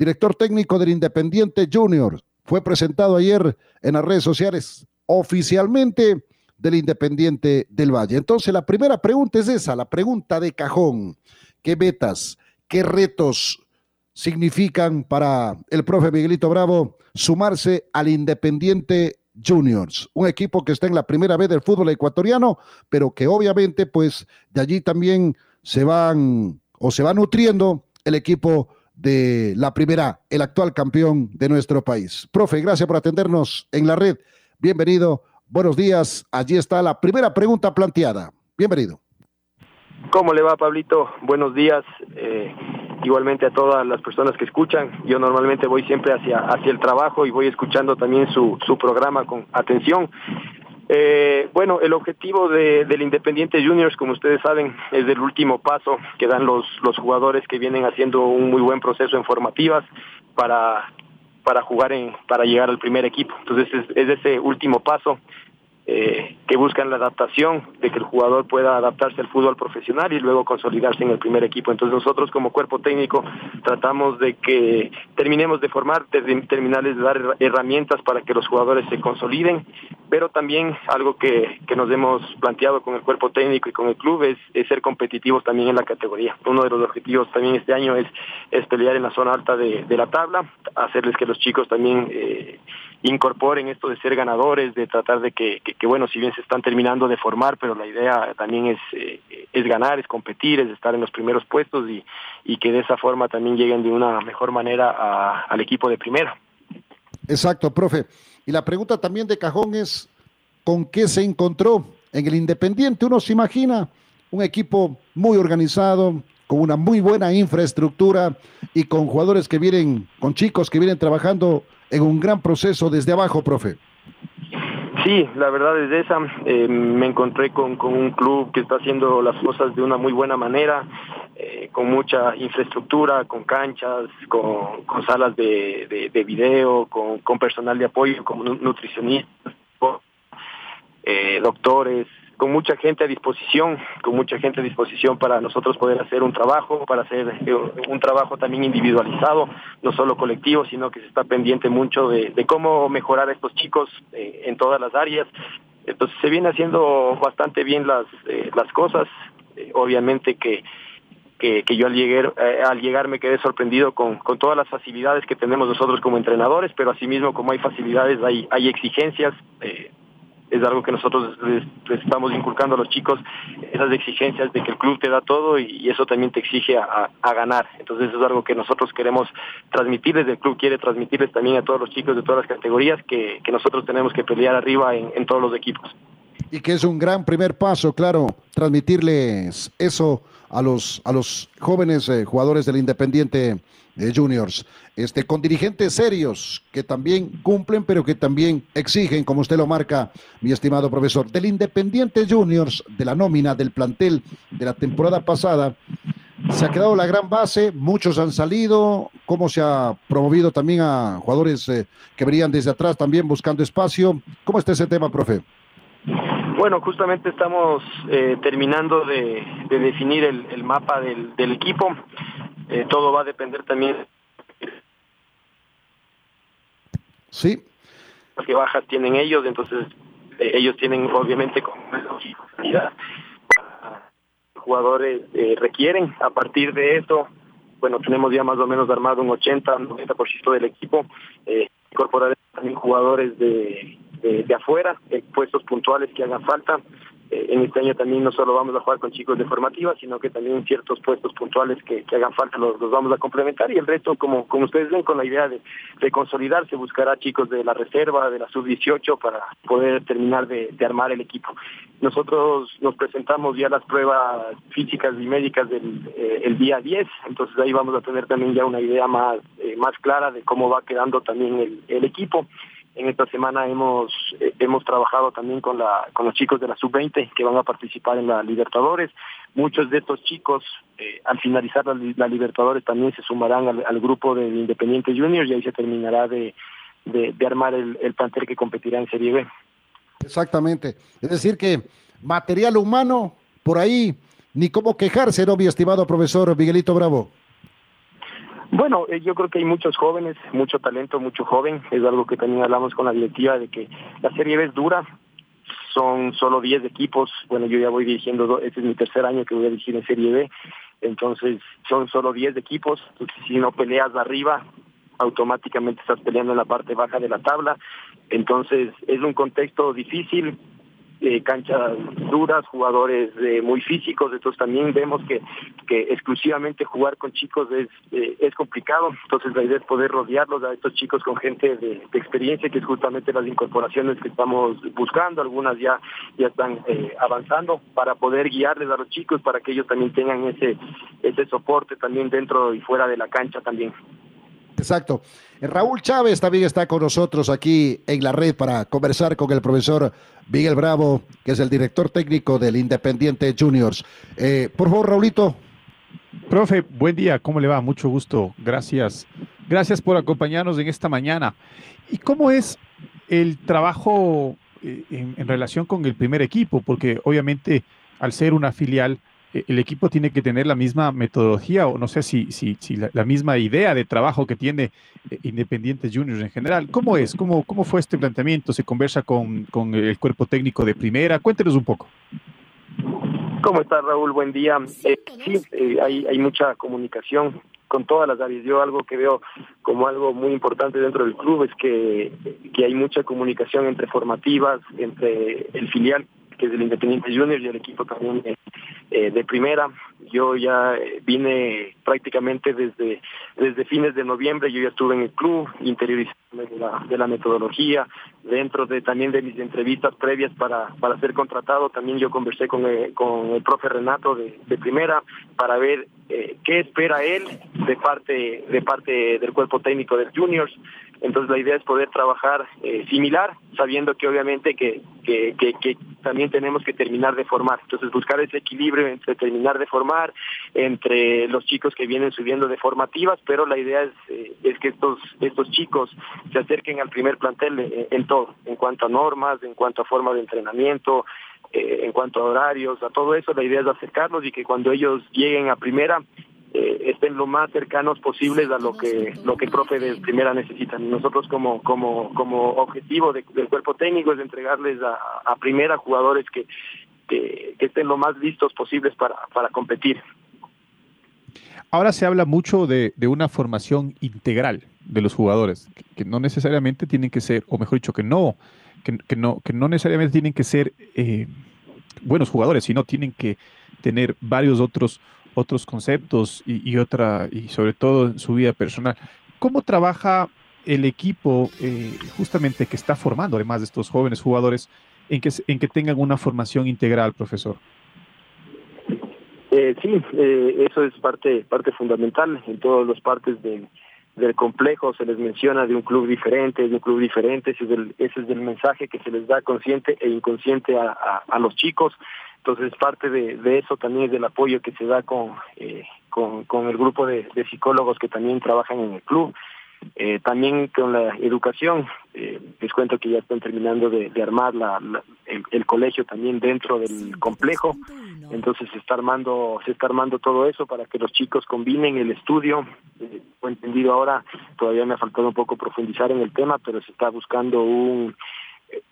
director técnico del Independiente Junior. Fue presentado ayer en las redes sociales oficialmente del Independiente del Valle. Entonces, la primera pregunta es esa, la pregunta de cajón. ¿Qué metas, qué retos significan para el profe Miguelito Bravo sumarse al Independiente Juniors, un equipo que está en la primera vez del fútbol ecuatoriano, pero que obviamente pues de allí también se van o se va nutriendo el equipo de la primera, el actual campeón de nuestro país. Profe, gracias por atendernos en la red. Bienvenido, buenos días. Allí está la primera pregunta planteada. Bienvenido. ¿Cómo le va, Pablito? Buenos días. Eh, igualmente a todas las personas que escuchan. Yo normalmente voy siempre hacia, hacia el trabajo y voy escuchando también su, su programa con atención. Eh, bueno, el objetivo del Independiente Juniors, como ustedes saben, es el último paso que dan los, los jugadores que vienen haciendo un muy buen proceso en formativas para, para jugar en, para llegar al primer equipo. Entonces es, es ese último paso eh, que buscan la adaptación, de que el jugador pueda adaptarse al fútbol profesional y luego consolidarse en el primer equipo. Entonces nosotros como cuerpo técnico tratamos de que terminemos de formar, de terminarles de dar herramientas para que los jugadores se consoliden, pero también algo que, que nos hemos planteado con el cuerpo técnico y con el club es, ser competitivos también en la categoría. Uno de los objetivos también este año es, pelear en la zona alta de, la tabla, hacerles que los chicos también eh, incorporen esto de ser ganadores, de tratar de que, que, bueno, si bien se están terminando de formar, pero la idea también es, eh, es ganar, es competir, es estar en los primeros puestos y, y que de esa forma también lleguen de una mejor manera al equipo de primera. Exacto, profe. Y la pregunta también de cajón es, ¿con qué se encontró en el Independiente? Uno se imagina un equipo muy organizado, con una muy buena infraestructura y con jugadores que vienen, con chicos que vienen trabajando en un gran proceso desde abajo, profe. Sí, la verdad es esa. Eh, me encontré con, un club que está haciendo las cosas de una muy buena manera, eh, con mucha infraestructura, con canchas, con, salas de, de, video, con, personal de apoyo, como nutricionistas, eh, doctores, con mucha gente a disposición, con mucha gente a disposición para nosotros poder hacer un trabajo, para hacer eh, un trabajo también individualizado, no solo colectivo, sino que se está pendiente mucho de, cómo mejorar a estos chicos eh, en todas las áreas. Entonces se viene haciendo bastante bien las, eh, las cosas, obviamente que que, yo al llegar, al llegar me quedé sorprendido con, con, todas las facilidades que tenemos nosotros como entrenadores, pero asimismo como hay facilidades, hay, hay exigencias es algo que nosotros les, estamos inculcando a los chicos, esas exigencias de que el club te da todo y, eso también te exige a, ganar. Entonces es algo que nosotros queremos transmitirles, el club quiere transmitirles también a todos los chicos de todas las categorías que, nosotros tenemos que pelear arriba en, todos los equipos. Y que es un gran primer paso, claro, transmitirles eso a los, a los jóvenes eh, jugadores del Independiente de Juniors, este, con dirigentes serios que también cumplen, pero que también exigen, como usted lo marca, mi estimado profesor. Del Independiente Juniors, de la nómina, del plantel de la temporada pasada, se ha quedado la gran base, muchos han salido, cómo se ha promovido también a jugadores eh, que venían desde atrás también buscando espacio. ¿Cómo está ese tema, profe? Bueno, justamente estamos eh, terminando de, definir el, mapa del, del equipo. Eh, todo va a depender también. Sí. Qué bajas tienen ellos, entonces eh, ellos tienen obviamente como jugadores requieren. A partir de eso, bueno, tenemos ya más o menos armado un 80, 90% del equipo. incorporar también jugadores de, de, afuera, puestos puntuales que hagan falta. Eh, en este año también no solo vamos a jugar con chicos de formativa, sino que también ciertos puestos puntuales que, hagan falta los, vamos a complementar y el resto, como, como ustedes ven, con la idea de, de consolidarse, buscará chicos de la reserva, de la sub-18 para poder terminar de, armar el equipo. Nosotros nos presentamos ya las pruebas físicas y médicas del eh, el día 10, entonces ahí vamos a tener también ya una idea más, eh, más clara de cómo va quedando también el equipo. En esta semana hemos eh, hemos trabajado también con la con los chicos de la sub-20 que van a participar en la Libertadores. Muchos de estos chicos eh, al finalizar la, Libertadores también se sumarán al, grupo de Independiente Juniors y ahí se terminará de, de, armar el, el plantel que competirá en Serie B. Exactamente. Es decir que material humano por ahí ni cómo quejarse, ¿no, mi estimado profesor Miguelito Bravo? Bueno, eh, yo creo que hay muchos jóvenes, mucho talento, mucho joven. Es algo que también hablamos con la directiva de que la Serie B es dura. Son solo 10 equipos. Bueno, yo ya voy dirigiendo, este es mi tercer año que voy a dirigir en Serie B. Entonces, son solo 10 equipos. si no peleas arriba, automáticamente estás peleando en la parte baja de la tabla. Entonces, es un contexto difícil eh, canchas duras, jugadores eh, muy físicos, entonces también vemos que, que exclusivamente jugar con chicos es, eh, es complicado, entonces la idea es poder rodearlos a estos chicos con gente de, experiencia, que es justamente las incorporaciones que estamos buscando, algunas ya, ya están eh, avanzando, para poder guiarles a los chicos, para que ellos también tengan ese, ese soporte también dentro y fuera de la cancha también. Exacto. Raúl Chávez también está con nosotros aquí en la red para conversar con el profesor Miguel Bravo, que es el director técnico del Independiente Juniors. Eh, por favor, Raulito. Profe, buen día, ¿cómo le va? Mucho gusto, gracias. Gracias por acompañarnos en esta mañana. ¿Y cómo es el trabajo eh, en relación con el primer equipo? Porque obviamente al ser una filial, el equipo tiene que tener la misma metodología o no sé si, si, si la, misma idea de trabajo que tiene eh, Independiente Juniors en general. ¿Cómo es? ¿Cómo, cómo fue este planteamiento? ¿Se conversa con, con el cuerpo técnico de primera? Cuéntenos un poco. ¿Cómo está Raúl? Buen día. Eh, sí, hay, hay mucha comunicación con todas las áreas. Yo algo que veo como algo muy importante dentro del club es que, que hay mucha comunicación entre formativas, entre el filial que es el Independiente Junior y el equipo también eh, de primera. Yo ya eh, vine prácticamente desde desde fines de noviembre, yo ya estuve en el club, interiorizando de la, metodología, dentro de también de mis entrevistas previas para, para ser contratado, también yo conversé con el, eh, con el profe Renato de, de primera para ver qué espera él de parte de parte del cuerpo técnico de Juniors. Entonces la idea es poder trabajar similar, sabiendo que obviamente que, que también tenemos que terminar de formar. Entonces buscar ese equilibrio entre terminar de formar, entre los chicos que vienen subiendo de formativas, pero la idea es, eh, es que estos, estos chicos se acerquen al primer plantel eh, en todo, en cuanto a normas, en cuanto a forma de entrenamiento, eh, en cuanto a horarios, a todo eso, la idea es acercarlos y que cuando ellos lleguen a primera estén lo más cercanos posibles a lo que lo que el profe de primera necesitan. Nosotros como como como objetivo del cuerpo técnico es entregarles a primera jugadores que que, estén lo más listos posibles para, para competir. Ahora se habla mucho de, de, una formación integral de los jugadores, que, no necesariamente tienen que ser, o mejor dicho, que no, que, no, que no necesariamente tienen que ser eh, buenos jugadores, sino tienen que tener varios otros, otros conceptos y, otra, y sobre todo en su vida personal. ¿Cómo trabaja el equipo eh, justamente que está formando, además de estos jóvenes jugadores, en que, en que tengan una formación integral, profesor. Eh, sí, eh, eso es parte, parte fundamental en todas las partes del complejo, se les menciona de un club diferente, de un club diferente, ese es el, ese es el mensaje que se les da consciente e inconsciente a, a, los chicos. Entonces parte de, de, eso también es del apoyo que se da con, eh, con, con, el grupo de, de, psicólogos que también trabajan en el club. Eh, también con la educación, eh, les cuento que ya están terminando de, armar la, el, colegio también dentro del complejo, entonces se está armando, se está armando todo eso para que los chicos combinen el estudio. Eh, entendido ahora, todavía me ha faltado un poco profundizar en el tema, pero se está buscando un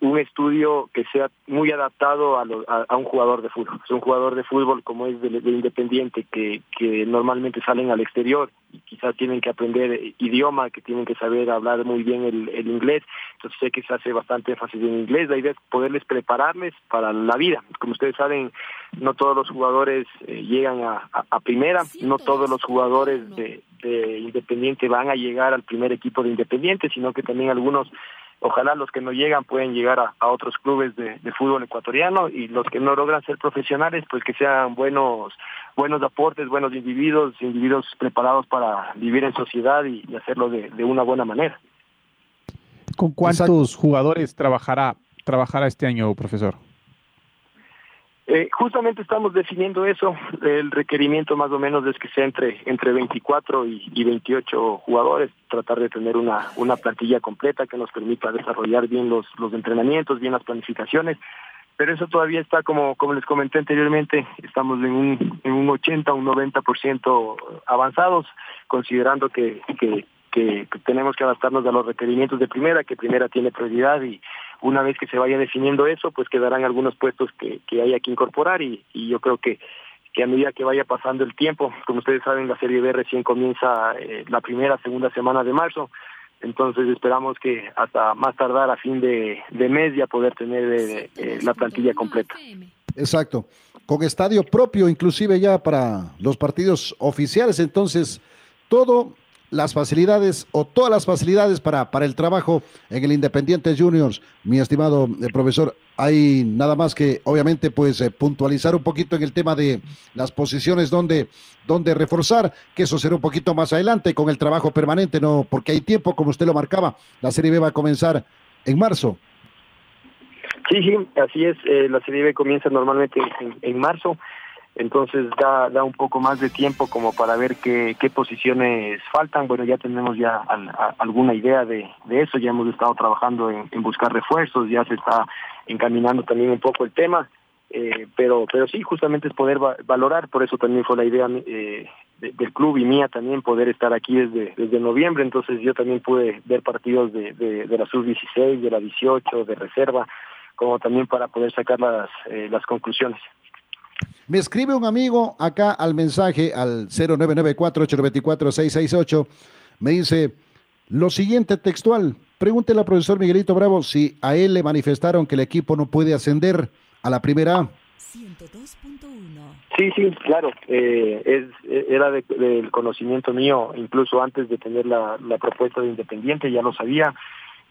un estudio que sea muy adaptado a, lo, a, un jugador de fútbol. Es un jugador de fútbol como es de, Independiente, que, que normalmente salen al exterior y quizás tienen que aprender idioma, que tienen que saber hablar muy bien el, el inglés. Entonces sé que se hace bastante énfasis en inglés. La idea es poderles prepararles para la vida. Como ustedes saben, no todos los jugadores eh, llegan a, a, primera, no todos los jugadores de, de Independiente van a llegar al primer equipo de Independiente, sino que también algunos ojalá los que no llegan pueden llegar a, otros clubes de, fútbol ecuatoriano y los que no logran ser profesionales pues que sean buenos buenos aportes buenos individuos individuos preparados para vivir en sociedad y, hacerlo de, una buena manera. Con cuántos jugadores trabajará trabajará este año profesor eh, justamente estamos definiendo eso. El requerimiento más o menos es que sea entre, entre 24 y, y 28 jugadores, tratar de tener una, una plantilla completa que nos permita desarrollar bien los, los entrenamientos, bien las planificaciones. Pero eso todavía está, como, como les comenté anteriormente, estamos en un, en un 80, un 90% avanzados, considerando que, que tenemos que adaptarnos a los requerimientos de primera, que primera tiene prioridad y una vez que se vaya definiendo eso, pues quedarán algunos puestos que, que haya que incorporar y, y yo creo que, que a medida que vaya pasando el tiempo, como ustedes saben, la Serie B recién comienza eh, la primera, segunda semana de marzo, entonces esperamos que hasta más tardar a fin de, de mes ya poder tener eh, eh, la plantilla completa. Exacto, con estadio propio inclusive ya para los partidos oficiales, entonces todo las facilidades o todas las facilidades para, para el trabajo en el Independiente Juniors, mi estimado eh, profesor. Hay nada más que, obviamente, pues eh, puntualizar un poquito en el tema de las posiciones donde, donde reforzar, que eso será un poquito más adelante con el trabajo permanente, no, porque hay tiempo, como usted lo marcaba, la Serie B va a comenzar en marzo. Sí, sí, así es. Eh, la Serie B comienza normalmente en marzo entonces da, un poco más de tiempo como para ver qué, posiciones faltan. Bueno, ya tenemos ya alguna idea de, de, eso, ya hemos estado trabajando en, buscar refuerzos, ya se está encaminando también un poco el tema, eh, pero, pero sí, justamente es poder valorar, por eso también fue la idea eh, del club y mía también poder estar aquí desde, desde noviembre, entonces yo también pude ver partidos de, de, la sub-16, de la 18, de reserva, como también para poder sacar las, eh, las conclusiones. Me escribe un amigo acá al mensaje al 0994-894-668. Me dice lo siguiente textual. Pregúntele al profesor Miguelito Bravo si a él le manifestaron que el equipo no puede ascender a la primera A. Sí, sí, claro. Eh, es, era del conocimiento mío, incluso antes de tener la, propuesta de Independiente, ya lo sabía.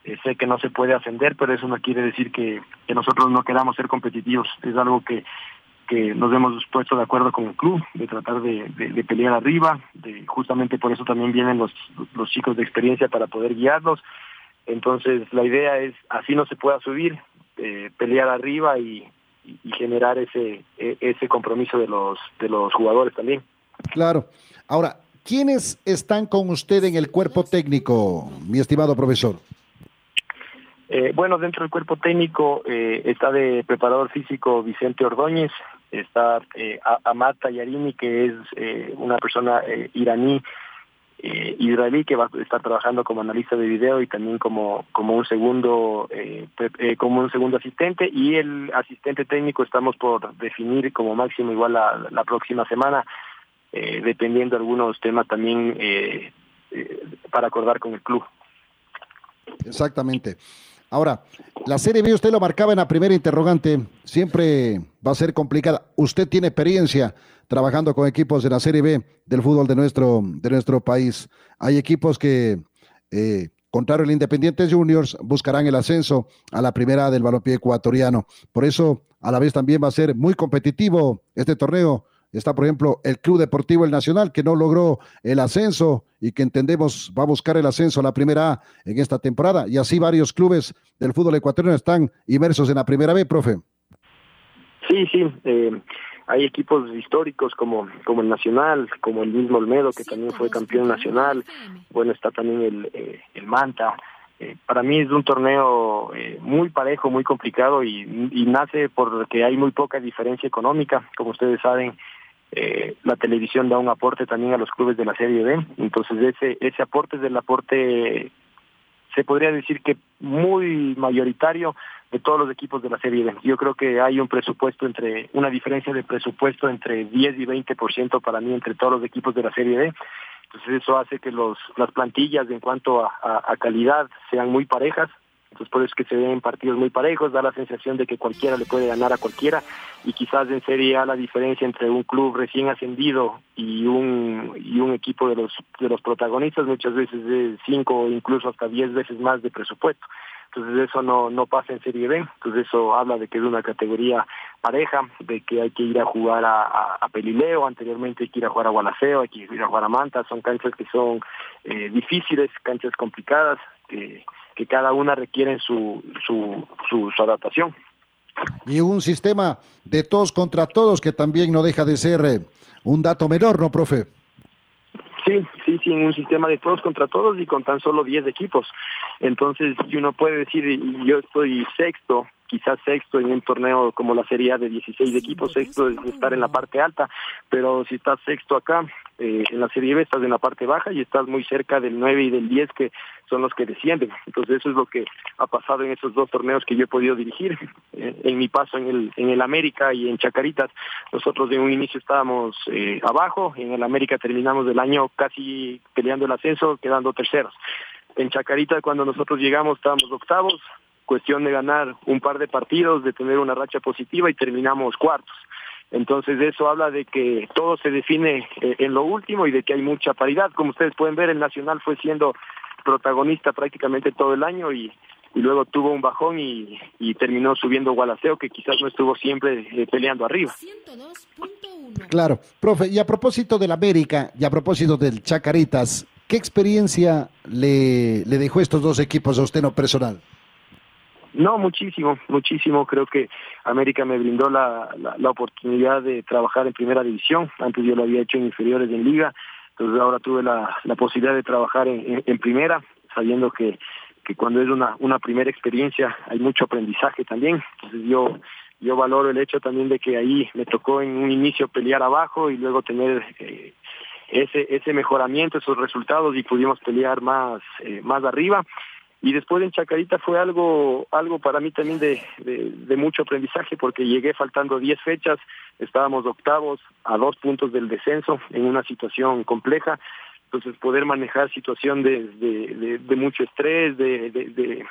Eh, sé que no se puede ascender, pero eso no quiere decir que, que nosotros no queramos ser competitivos. Es algo que que nos hemos puesto de acuerdo con el club, de tratar de, pelear arriba, de, justamente por eso también vienen los, los chicos de experiencia para poder guiarlos. Entonces la idea es, así no se pueda subir, eh, pelear arriba y, generar ese, e, ese compromiso de los, de los jugadores también. Claro. Ahora, ¿quiénes están con usted en el cuerpo técnico, mi estimado profesor? Eh, bueno, dentro del cuerpo técnico eh, está de preparador físico Vicente Ordóñez, está eh, Amata Yarini, que es eh, una persona eh, iraní, eh, israelí, que va a estar trabajando como analista de video y también como, como un segundo como un segundo asistente, y el asistente técnico estamos por definir como máximo igual la, la próxima semana, dependiendo de algunos temas también para acordar con el club. Exactamente. Ahora, la Serie B usted lo marcaba en la primera interrogante, siempre va a ser complicada. Usted tiene experiencia trabajando con equipos de la Serie B del fútbol de nuestro, de nuestro país. Hay equipos que, eh, contrario al Independiente Juniors, buscarán el ascenso a la primera del balompié ecuatoriano. Por eso, a la vez también va a ser muy competitivo este torneo Está, por ejemplo, el Club Deportivo El Nacional, que no logró el ascenso y que entendemos va a buscar el ascenso a la primera A en esta temporada. Y así varios clubes del fútbol ecuatoriano están inmersos en la primera B, profe. Sí, sí. Eh, hay equipos históricos como, como el Nacional, como el mismo Olmedo, que también fue campeón nacional. Bueno, está también el, eh, el Manta. Eh, para mí es un torneo eh, muy parejo, muy complicado y, y, nace porque hay muy poca diferencia económica. Como ustedes saben, eh, la televisión da un aporte también a los clubes de la Serie B, entonces ese ese aporte es del aporte se podría decir que muy mayoritario de todos los equipos de la Serie B. Yo creo que hay un presupuesto entre, una diferencia de presupuesto entre 10 y 20% para mí entre todos los equipos de la Serie B. Entonces eso hace que los, las plantillas en cuanto a calidad sean muy parejas, entonces por eso es que se ven partidos muy parejos, da la sensación de que cualquiera le puede ganar a cualquiera y quizás en Serie A la diferencia entre un club recién ascendido y un y un equipo de los de los protagonistas muchas veces de cinco o incluso hasta diez veces más de presupuesto. Entonces eso no, no pasa en Serie B, entonces eso habla de que es una categoría pareja, de que hay que ir a jugar a, Pelileo, anteriormente hay que ir a jugar a Gualaceo, hay que ir a jugar a Manta, son canchas que son eh, difíciles, canchas complicadas, que cada una requiere su, su, su, adaptación. Y un sistema de todos contra todos que también no deja de ser eh, un dato menor, ¿no, profe? Sí, sí, sí, un sistema de todos contra todos y con tan solo 10 equipos. Entonces, uno puede decir, yo estoy sexto, quizás sexto en un torneo como la Serie A de 16 equipos, sexto es estar en la parte alta, pero si estás sexto acá, eh, en la Serie B estás en la parte baja y estás muy cerca del 9 y del 10 que son los que descienden. Entonces eso es lo que ha pasado en esos dos torneos que yo he podido dirigir. Eh, en mi paso en el, en el América y en Chacaritas, nosotros de un inicio estábamos eh, abajo, en el América terminamos el año casi peleando el ascenso, quedando terceros. En Chacarita cuando nosotros llegamos estábamos octavos, cuestión de ganar un par de partidos, de tener una racha positiva y terminamos cuartos. Entonces eso habla de que todo se define eh, en lo último y de que hay mucha paridad. Como ustedes pueden ver, el Nacional fue siendo protagonista prácticamente todo el año y, luego tuvo un bajón y, terminó subiendo Gualaceo, que quizás no estuvo siempre eh, peleando arriba. Claro, profe, y a propósito del América y a propósito del Chacaritas, ¿qué experiencia le, le dejó estos dos equipos a usted no personal? No, muchísimo, muchísimo. Creo que América me brindó la, la, oportunidad de trabajar en primera división. Antes yo lo había hecho en inferiores en liga. Entonces ahora tuve la, la posibilidad de trabajar en, primera, sabiendo que, que cuando es una, una primera experiencia hay mucho aprendizaje también. Entonces yo, yo valoro el hecho también de que ahí me tocó en un inicio pelear abajo y luego tener eh, ese, ese mejoramiento, esos resultados y pudimos pelear más, eh, más arriba y después en Chacarita fue algo algo para mí también de, mucho aprendizaje porque llegué faltando 10 fechas, estábamos octavos a dos puntos del descenso en una situación compleja, entonces poder manejar situación de, mucho estrés, de,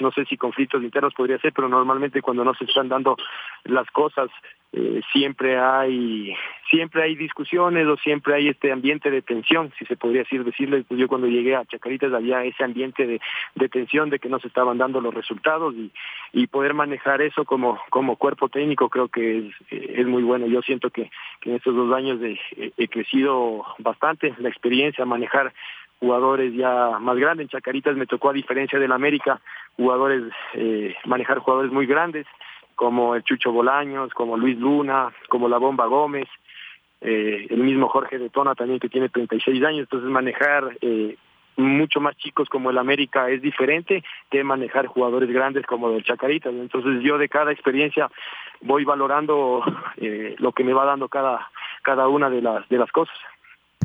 no sé si conflictos internos podría ser, pero normalmente cuando no se están dando las cosas eh, siempre hay siempre hay discusiones o siempre hay este ambiente de tensión, si se podría decir decirles, pues yo cuando llegué a Chacaritas había ese ambiente de, tensión de que no se estaban dando los resultados y, poder manejar eso como como cuerpo técnico creo que es, es muy bueno. Yo siento que, que en estos dos años he crecido bastante la experiencia, manejar jugadores ya más grandes. En Chacaritas me tocó, a diferencia del América, jugadores, eh, manejar jugadores muy grandes, como el Chucho Bolaños, como Luis Luna, como la Bomba Gómez, eh, el mismo Jorge de Tona también que tiene 36 años. Entonces manejar eh, mucho más chicos como el América es diferente que manejar jugadores grandes como el Chacaritas. Entonces yo de cada experiencia voy valorando lo que me va dando cada, cada una de las, de las cosas.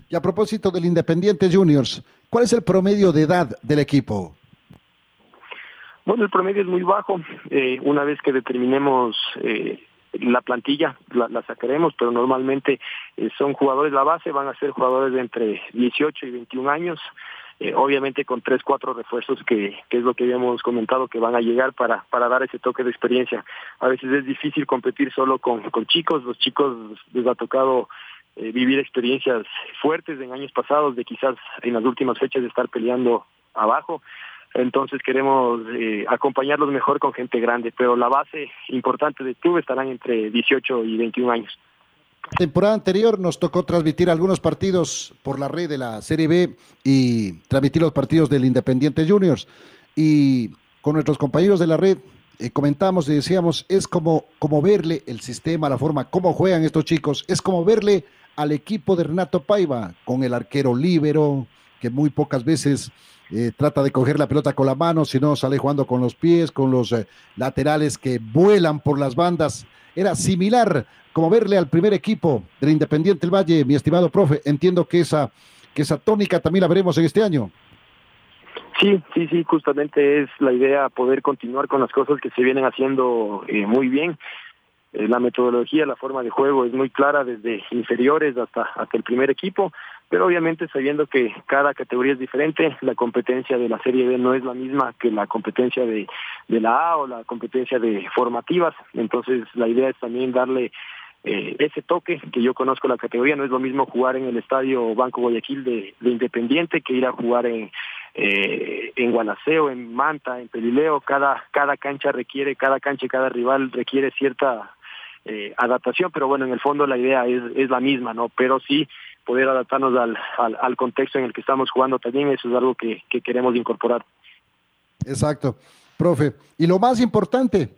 Y a propósito del Independiente Juniors, ¿cuál es el promedio de edad del equipo? Bueno, el promedio es muy bajo. Eh, una vez que determinemos eh, la plantilla, la, sacaremos, pero normalmente eh, son jugadores, la base van a ser jugadores de entre 18 y 21 años. obviamente con tres, cuatro refuerzos que, que, es lo que habíamos comentado que van a llegar para, para dar ese toque de experiencia. A veces es difícil competir solo con, con chicos, los chicos les ha tocado vivir experiencias fuertes en años pasados, de quizás en las últimas fechas de estar peleando abajo. Entonces queremos eh, acompañarlos mejor con gente grande, pero la base importante de club estarán entre 18 y 21 años. Temporada anterior nos tocó transmitir algunos partidos por la red de la Serie B y transmitir los partidos del Independiente Juniors. Y con nuestros compañeros de la red eh, comentamos y decíamos, es como, como verle el sistema, la forma, cómo juegan estos chicos, es como verle al equipo de Renato Paiva, con el arquero líbero, que muy pocas veces eh, trata de coger la pelota con la mano, sino sale jugando con los pies, con los eh, laterales que vuelan por las bandas. Era similar como verle al primer equipo del Independiente del Valle, mi estimado profe. Entiendo que esa, que esa tónica también la veremos en este año. Sí, sí, sí, justamente es la idea poder continuar con las cosas que se vienen haciendo eh, muy bien. Eh, la metodología, la forma de juego es muy clara desde inferiores hasta, hasta el primer equipo, pero obviamente sabiendo que cada categoría es diferente, la competencia de la Serie B no es la misma que la competencia de, de la A o la competencia de formativas, entonces la idea es también darle eh, ese toque, que yo conozco la categoría, no es lo mismo jugar en el estadio Banco Guayaquil de, de Independiente que ir a jugar en, eh, en Guanaceo, en Manta, en Pelileo, cada, cada cancha requiere, cada cancha y cada rival requiere cierta eh, adaptación, pero bueno, en el fondo la idea es, es la misma, ¿no? Pero sí poder adaptarnos al, al, al, contexto en el que estamos jugando también, eso es algo que, que queremos incorporar. Exacto, profe. Y lo más importante,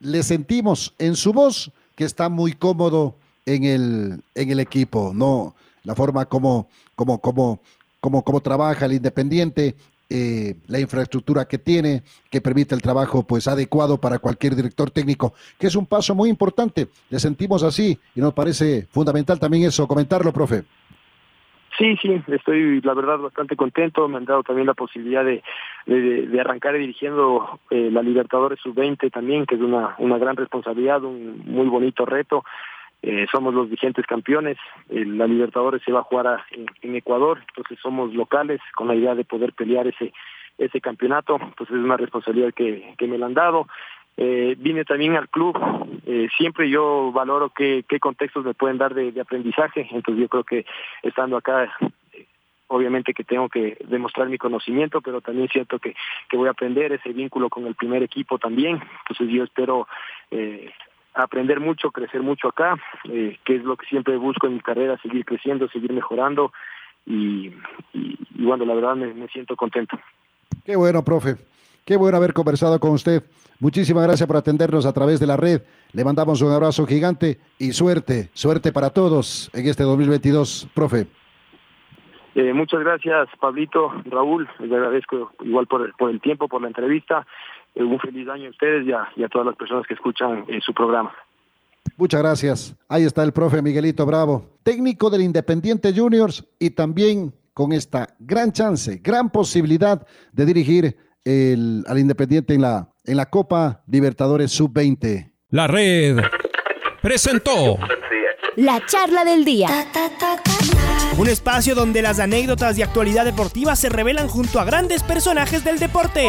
le sentimos en su voz que está muy cómodo en el, en el equipo, ¿no? La forma como, como, como, como, como trabaja el Independiente, eh, la infraestructura que tiene, que permite el trabajo pues adecuado para cualquier director técnico, que es un paso muy importante. Le sentimos así y nos parece fundamental también eso, comentarlo, profe. Sí, sí, estoy la verdad bastante contento. Me han dado también la posibilidad de, de, de arrancar dirigiendo eh, la Libertadores Sub-20 también, que es una, una gran responsabilidad, un muy bonito reto. Eh, somos los vigentes campeones, eh, la Libertadores se va a jugar a, en, Ecuador, entonces somos locales con la idea de poder pelear ese ese campeonato, pues es una responsabilidad que, me la han dado. Eh, vine también al club, eh, siempre yo valoro qué, qué contextos me pueden dar de, aprendizaje, entonces yo creo que estando acá obviamente que tengo que demostrar mi conocimiento, pero también siento que, que voy a aprender ese vínculo con el primer equipo también. Entonces yo espero eh, aprender mucho, crecer mucho acá, eh, que es lo que siempre busco en mi carrera, seguir creciendo, seguir mejorando y, y, y bueno, la verdad me, me siento contento. Qué bueno, profe. Qué bueno haber conversado con usted. Muchísimas gracias por atendernos a través de la red. Le mandamos un abrazo gigante y suerte, suerte para todos en este 2022, profe. Eh, muchas gracias, Pablito, Raúl. Les agradezco igual por, por el tiempo, por la entrevista. Eh, un feliz año a ustedes y a, y a todas las personas que escuchan eh, su programa. Muchas gracias. Ahí está el profe Miguelito Bravo, técnico del Independiente Juniors y también con esta gran chance, gran posibilidad de dirigir el, al Independiente en la, en la Copa Libertadores Sub-20. La red presentó la charla del día. Un espacio donde las anécdotas de actualidad deportiva se revelan junto a grandes personajes del deporte.